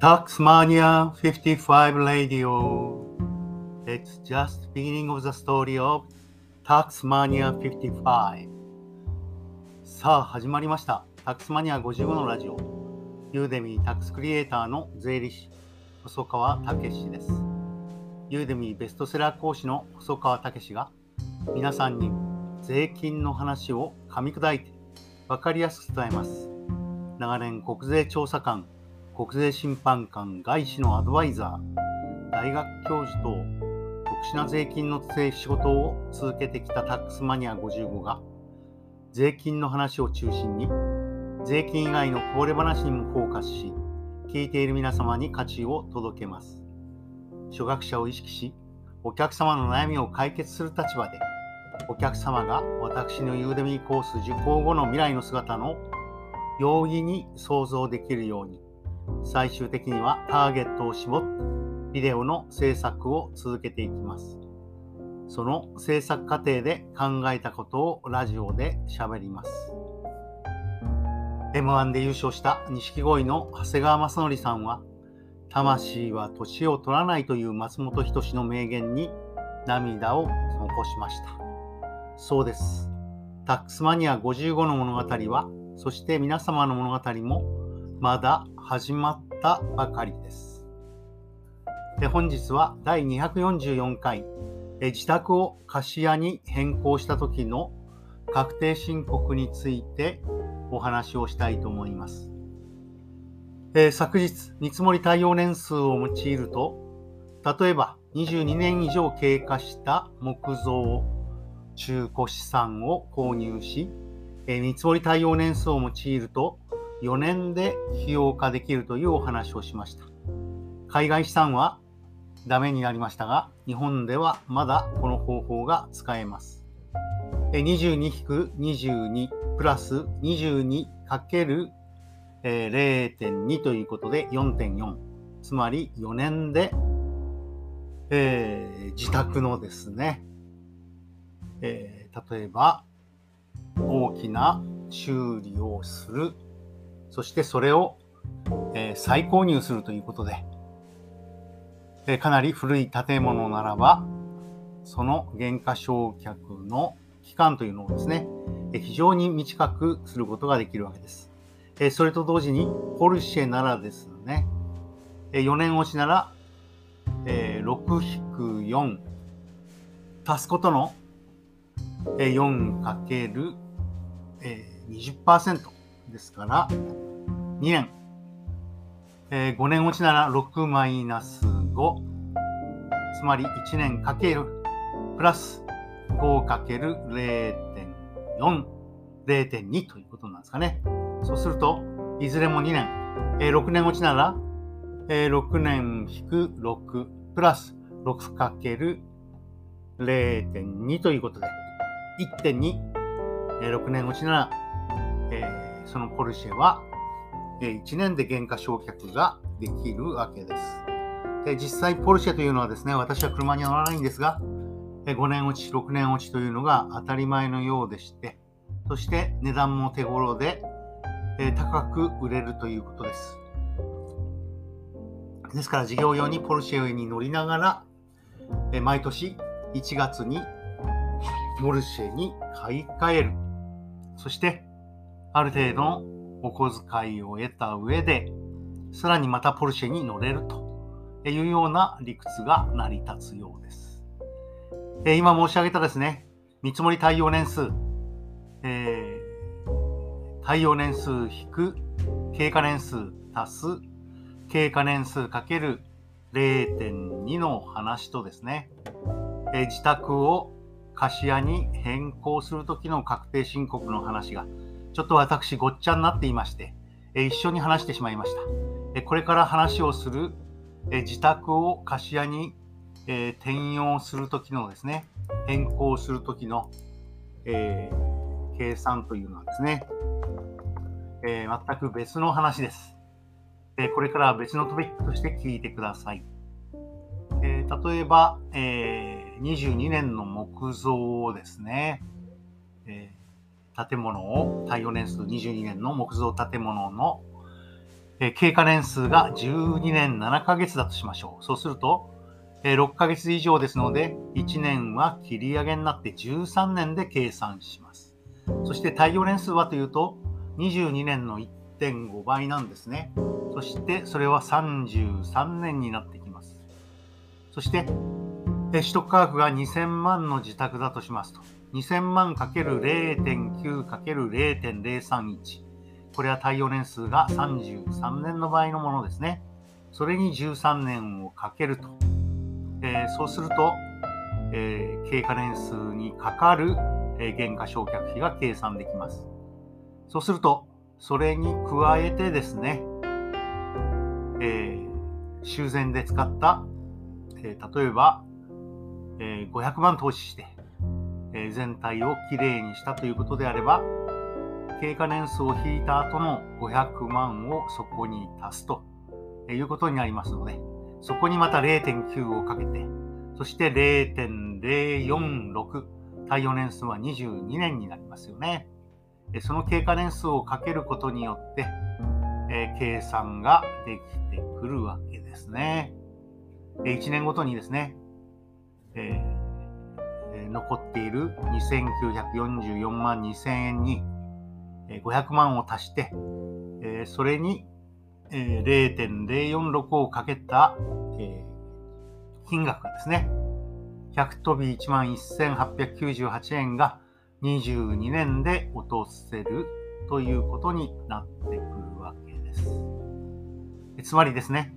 Taxmania 55 Radio. It's just beginning of the story of Taxmania 55. さあ、始まりました。タックスマニア55のラジオ。ユーデミータックスクリエイターの税理士、細川武史です。ユーデミーベストセラー講師の細川武史が皆さんに税金の話を噛み砕いて分かりやすく伝えます。長年国税調査官、国税審判官、外資のアドバイザー、大学教授と特殊な税金の仕事を続けてきたタックスマニア55が税金の話を中心に税金以外のこぼれ話にもフォーカスし聞いている皆様に価値を届けます。初学者を意識しお客様の悩みを解決する立場でお客様が私のユーデミーコース受講後の未来の姿の容易に想像できるように最終的にはターゲットを絞ってビデオの制作を続けていきます。その制作過程で考えたことをラジオで喋ります。M1 で優勝した錦鯉の長谷川雅則さんは魂は年を取らないという松本人志の名言に涙を残しました。そうです。タックスマニア55の物語はそして皆様の物語もまだ始まったばかりですで本日は第244回え自宅を貸し屋に変更した時の確定申告についてお話をしたいと思います。え昨日、見積もり対応年数を用いると、例えば22年以上経過した木造中古資産を購入し、え見積もり対応年数を用いると4年で費用化できるというお話をしました。海外資産はダメになりましたが、日本ではまだこの方法が使えます。え22-22プラス 22×0.2 ということで4.4。つまり4年で、えー自宅のですね、えー例えば大きな修理をする。そしてそれを、えー再購入するということで、えーかなり古い建物ならば、その減価償却の期間というのをですね、えー非常に短くすることができるわけです。えそれと同時に、ポルシェならですね、えー4年落ちなら、えー6-4足すことの、えー 4× えー20%ですから、2年えー5年落ちなら6マイナス5。つまり1年かけるプラス5かける0.4、0.2ということなんですかね。そうすると、いずれも2年。えー6年落ちなら、えー6年引く6プラス6かける0.2ということで、1.2、えー6年落ちなら、えーそのポルシェは1年で減価償却ができるわけです。で実際、ポルシェというのはですね、私は車に乗らないんですが、5年落ち、6年落ちというのが当たり前のようでして、そして値段も手頃で、えー高く売れるということです。ですから、事業用にポルシェに乗りながら、えー毎年1月にポルシェに買い替える。そして、ある程度のお小遣いを得た上で、さらにまたポルシェに乗れるというような理屈が成り立つようです。えー今申し上げたですね、見積もり対応年数、えー対応年数引く経過年数足す経過年数かける0.2の話とですね、えー自宅を貸し屋に変更するときの確定申告の話がちょっと私ごっちゃになっていまして、えー一緒に話してしまいました。えーこれから話をする、えー自宅を貸し屋に、えー転用するときのですね、変更するときの、えー計算というのはですね、えー全く別の話です。えーこれからは別のトピックとして聞いてください。えー例えば、えー22年の木造をですね、えー建物を、耐用年数22年の木造建物の、え経過年数が12年7ヶ月だとしましょう。そうすると、え6ヶ月以上ですので、1年は切り上げになって13年で計算します。そして耐用年数はというと、22年の1.5倍なんですね。そしてそれは33年になってきます。そして、取得価格が2000万の自宅だとしますと、2000万 ×0.9×0.031。これは耐用年数が33年の場合のものですね。それに13年をかけると。えー、そうすると、えー、経過年数にかかる、えー、原価償却費が計算できます。そうすると、それに加えてですね、えー、修繕で使った、えー、例えば、えー、500万投資して、え、全体をきれいにしたということであれば、経過年数を引いた後の500万をそこに足すということになりますので、そこにまた0.9をかけて、そして0.046、耐用年数は22年になりますよね。その経過年数をかけることによって、計算ができてくるわけですね。1年ごとにですね、えー、残っている2944万2000円に500万を足して、えそれに0.046をかけた金額がですね、100飛び1万1898円が22年で落とせるということになってくるわけです。つまりですね、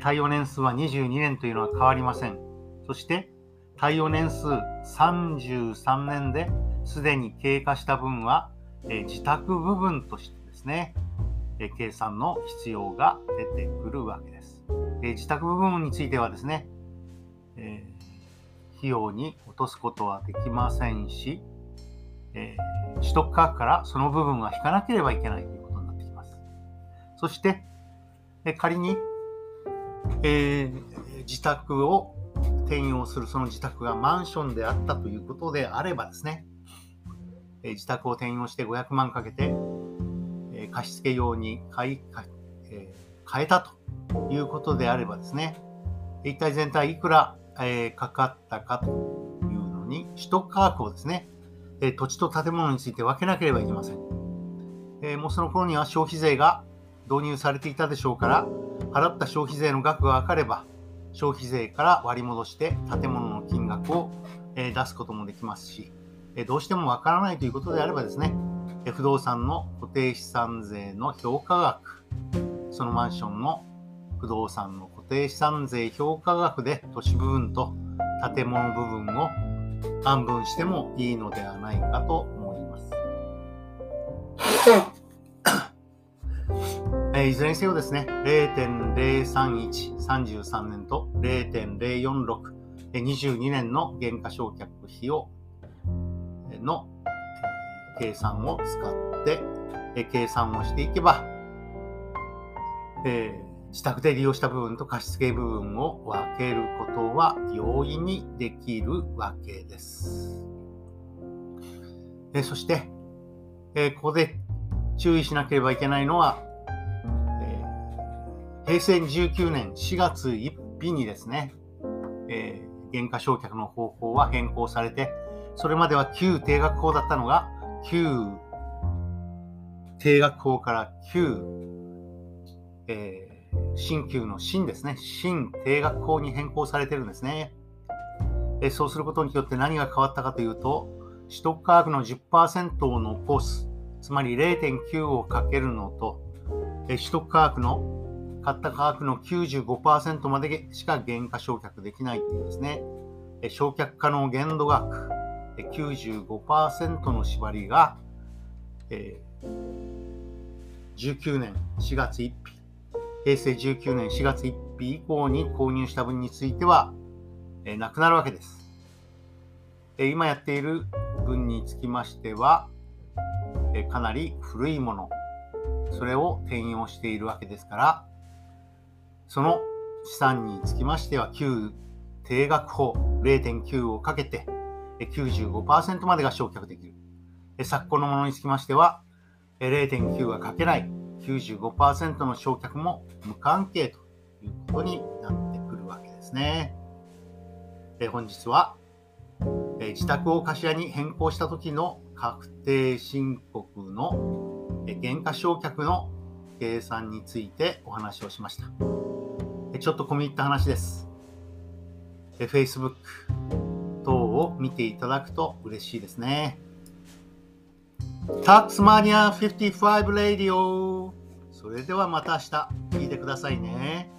対応年数は22年というのは変わりません。そして、対応年数33年ですでに経過した分は、え自宅部分としてですね、え計算の必要が出てくるわけです。自宅部分についてはですねえ、費用に落とすことはできませんし、えー、取得価格からその部分は引かなければいけないということになってきます。そして、え、仮に、えー、自宅を転用するその自宅がマンションであったということであればですね、え、自宅を転用して500万かけて、え、貸付用に買い、えー、変えたということであればですね、一体全体いくら、え、かかったかというのに、取得価格をですね、え土地と建物について分けなければいけません。えもうその頃には消費税が導入されていたでしょうから、払った消費税の額が分かれば、消費税から割り戻して建物の金額を出すこともできますし、どうしても分からないということであればですね、不動産の固定資産税の評価額、そのマンションの不動産の固定資産税評価額で都市部分と建物部分を半分してもいいのではないかと思います。いずれにせよですね、0.031、33年と0.046、22年の減価償却費をの計算を使って計算をしていけば、えー自宅で利用した部分と貸付部分を分けることは容易にできるわけです。えそして、えここで注意しなければいけないのは、平成19年4月1日にですね、えー、原価償却の方法は変更されて、それまでは旧定額法だったのが、旧定額法から旧、えー新旧の新ですね。新定額法に変更されてるんですね。えそうすることによって何が変わったかというと、取得価格の10%を残す、つまり0.9をかけるのと、え取得価格の買った価格の95%までしか減価償却できないというですね、償却可能限度額95%の縛りが、えー、19年4月1日平成19年4月1日以降に購入した分については、えー、なくなるわけです。えー、今やっている分につきましては、えー、かなり古いもの、それを転用しているわけですから、その資産につきましては、旧定額法0.9をかけて95%までが償却できる。昨今のものにつきましては、0.9はかけない95%の償却も無関係ということになってくるわけですね。え本日は、え自宅を貸し屋に変更した時の確定申告の、え減価償却の計算についてお話をしました。えちょっと込み入った話です。え Facebook 等を見ていただくと嬉しいですね。タックスマニア55レディオそれではまた明日聞いてくださいね。